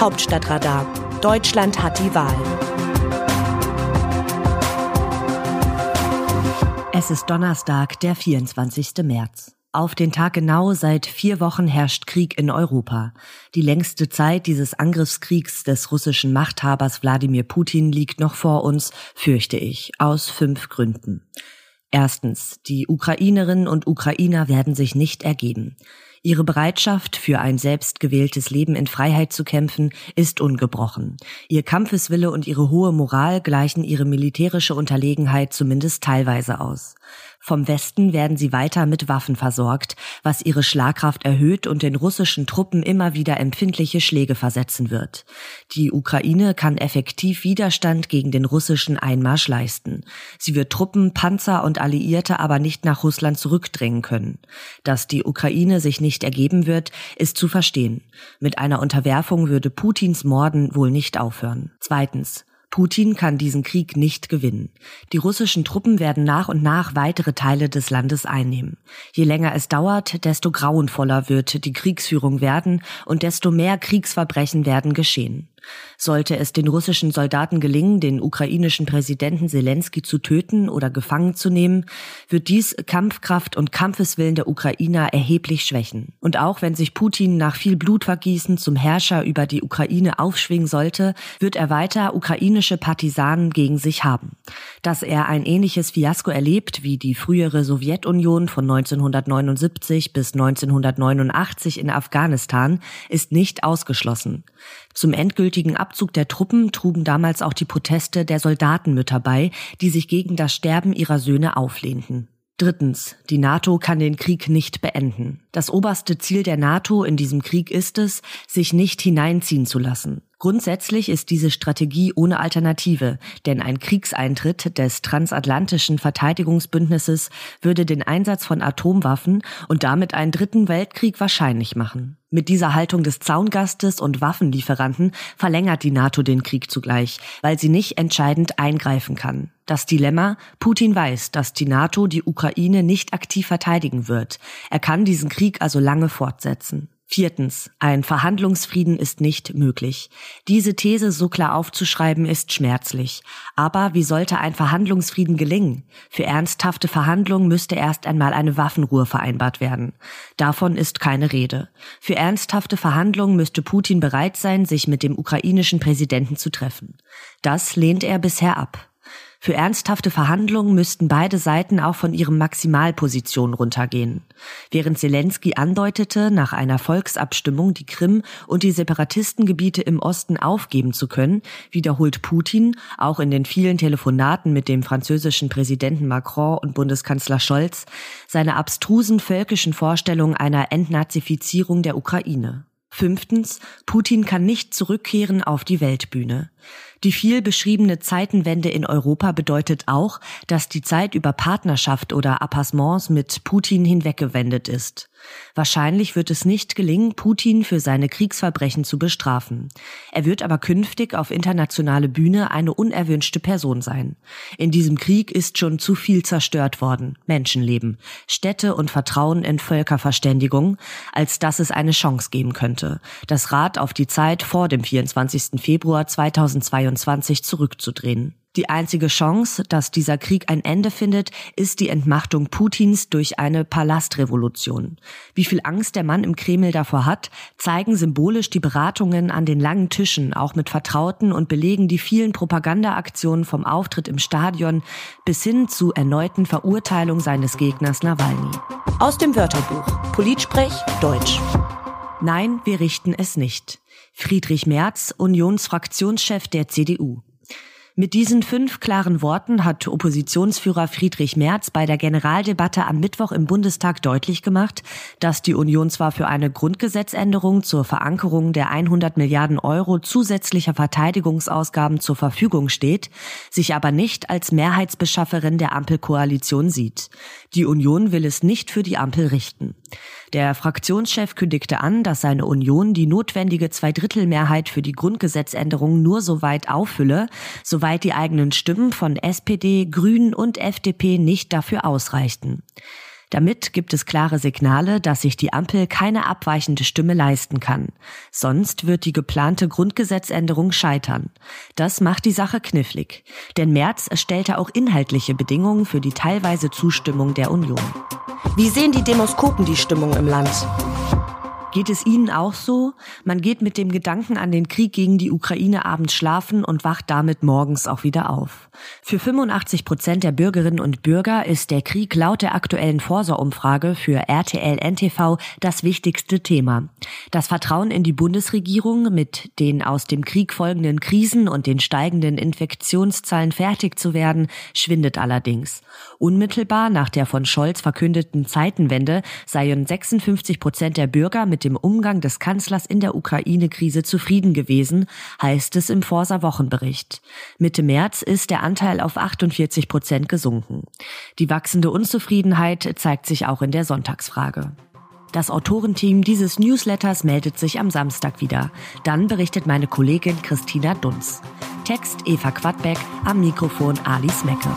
Hauptstadtradar. Deutschland hat die Wahl. Es ist Donnerstag, der 24. März. Auf den Tag genau seit vier Wochen herrscht Krieg in Europa. Die längste Zeit dieses Angriffskriegs des russischen Machthabers Wladimir Putin liegt noch vor uns, fürchte ich, aus fünf Gründen. Erstens, die Ukrainerinnen und Ukrainer werden sich nicht ergeben. Ihre Bereitschaft, für ein selbstgewähltes Leben in Freiheit zu kämpfen, ist ungebrochen. Ihr Kampfeswille und ihre hohe Moral gleichen ihre militärische Unterlegenheit zumindest teilweise aus. Vom Westen werden sie weiter mit Waffen versorgt, was ihre Schlagkraft erhöht und den russischen Truppen immer wieder empfindliche Schläge versetzen wird. Die Ukraine kann effektiv Widerstand gegen den russischen Einmarsch leisten. Sie wird Truppen, Panzer und Alliierte aber nicht nach Russland zurückdrängen können. Dass die Ukraine sich nicht ergeben wird, ist zu verstehen. Mit einer Unterwerfung würde Putins Morden wohl nicht aufhören. Zweitens. Putin kann diesen Krieg nicht gewinnen. Die russischen Truppen werden nach und nach weitere Teile des Landes einnehmen. Je länger es dauert, desto grauenvoller wird die Kriegsführung werden und desto mehr Kriegsverbrechen werden geschehen. Sollte es den russischen Soldaten gelingen, den ukrainischen Präsidenten Zelensky zu töten oder gefangen zu nehmen, wird dies Kampfkraft und Kampfeswillen der Ukrainer erheblich schwächen. Und auch wenn sich Putin nach viel Blutvergießen zum Herrscher über die Ukraine aufschwingen sollte, wird er weiter ukrainische Partisanen gegen sich haben. Dass er ein ähnliches Fiasko erlebt wie die frühere Sowjetunion von 1979 bis 1989 in Afghanistan, ist nicht ausgeschlossen. Zum endgültigen Abzug der Truppen trugen damals auch die Proteste der Soldatenmütter bei, die sich gegen das Sterben ihrer Söhne auflehnten. Drittens. Die NATO kann den Krieg nicht beenden. Das oberste Ziel der NATO in diesem Krieg ist es, sich nicht hineinziehen zu lassen. Grundsätzlich ist diese Strategie ohne Alternative, denn ein Kriegseintritt des transatlantischen Verteidigungsbündnisses würde den Einsatz von Atomwaffen und damit einen dritten Weltkrieg wahrscheinlich machen. Mit dieser Haltung des Zaungastes und Waffenlieferanten verlängert die NATO den Krieg zugleich, weil sie nicht entscheidend eingreifen kann. Das Dilemma, Putin weiß, dass die NATO die Ukraine nicht aktiv verteidigen wird. Er kann diesen Krieg also lange fortsetzen. Viertens. Ein Verhandlungsfrieden ist nicht möglich. Diese These so klar aufzuschreiben ist schmerzlich. Aber wie sollte ein Verhandlungsfrieden gelingen? Für ernsthafte Verhandlungen müsste erst einmal eine Waffenruhe vereinbart werden. Davon ist keine Rede. Für ernsthafte Verhandlungen müsste Putin bereit sein, sich mit dem ukrainischen Präsidenten zu treffen. Das lehnt er bisher ab. Für ernsthafte Verhandlungen müssten beide Seiten auch von ihren Maximalpositionen runtergehen. Während Zelensky andeutete, nach einer Volksabstimmung die Krim und die Separatistengebiete im Osten aufgeben zu können, wiederholt Putin, auch in den vielen Telefonaten mit dem französischen Präsidenten Macron und Bundeskanzler Scholz, seine abstrusen völkischen Vorstellungen einer Entnazifizierung der Ukraine. Fünftens, Putin kann nicht zurückkehren auf die Weltbühne. Die viel beschriebene Zeitenwende in Europa bedeutet auch, dass die Zeit über Partnerschaft oder Apassements mit Putin hinweggewendet ist. Wahrscheinlich wird es nicht gelingen, Putin für seine Kriegsverbrechen zu bestrafen. Er wird aber künftig auf internationale Bühne eine unerwünschte Person sein. In diesem Krieg ist schon zu viel zerstört worden. Menschenleben, Städte und Vertrauen in Völkerverständigung, als dass es eine Chance geben könnte, das Rad auf die Zeit vor dem 24. Februar 2022 2023 zurückzudrehen. Die einzige Chance, dass dieser Krieg ein Ende findet, ist die Entmachtung Putins durch eine Palastrevolution. Wie viel Angst der Mann im Kreml davor hat, zeigen symbolisch die Beratungen an den langen Tischen, auch mit Vertrauten und belegen die vielen Propagandaaktionen vom Auftritt im Stadion bis hin zu erneuten Verurteilung seines Gegners Nawalny. Aus dem Wörterbuch Politsprech Deutsch. Nein, wir richten es nicht. Friedrich Merz, Unionsfraktionschef der CDU. Mit diesen fünf klaren Worten hat Oppositionsführer Friedrich Merz bei der Generaldebatte am Mittwoch im Bundestag deutlich gemacht, dass die Union zwar für eine Grundgesetzänderung zur Verankerung der 100 Milliarden Euro zusätzlicher Verteidigungsausgaben zur Verfügung steht, sich aber nicht als Mehrheitsbeschafferin der Ampelkoalition sieht. Die Union will es nicht für die Ampel richten. Der Fraktionschef kündigte an, dass seine Union die notwendige Zweidrittelmehrheit für die Grundgesetzänderung nur so weit auffülle, soweit die eigenen Stimmen von SPD, Grünen und FDP nicht dafür ausreichten. Damit gibt es klare Signale, dass sich die Ampel keine abweichende Stimme leisten kann. Sonst wird die geplante Grundgesetzänderung scheitern. Das macht die Sache knifflig. Denn Merz stellte auch inhaltliche Bedingungen für die teilweise Zustimmung der Union. Wie sehen die Demoskopen die Stimmung im Land? Geht es Ihnen auch so? Man geht mit dem Gedanken an den Krieg gegen die Ukraine abends schlafen und wacht damit morgens auch wieder auf. Für 85 Prozent der Bürgerinnen und Bürger ist der Krieg laut der aktuellen Forsa-Umfrage für RTL NTV das wichtigste Thema. Das Vertrauen in die Bundesregierung, mit den aus dem Krieg folgenden Krisen und den steigenden Infektionszahlen fertig zu werden, schwindet allerdings. Unmittelbar nach der von Scholz verkündeten Zeitenwende seien 56 Prozent der Bürger mit mit dem Umgang des Kanzlers in der Ukraine-Krise zufrieden gewesen, heißt es im Forsa Wochenbericht. Mitte März ist der Anteil auf 48 Prozent gesunken. Die wachsende Unzufriedenheit zeigt sich auch in der Sonntagsfrage. Das Autorenteam dieses Newsletters meldet sich am Samstag wieder. Dann berichtet meine Kollegin Christina Dunz. Text Eva Quadbeck, am Mikrofon Alice Mecke.